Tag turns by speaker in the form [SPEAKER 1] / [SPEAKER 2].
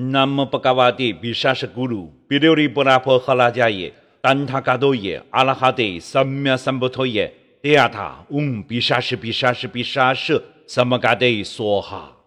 [SPEAKER 1] 南无布伽瓦帝比沙什古鲁比留里布拉婆诃拉加耶丹他嘎多耶阿拉哈帝三藐三菩提耶迭亚塔嗡比沙什比沙什比沙什萨摩嘎帝梭哈。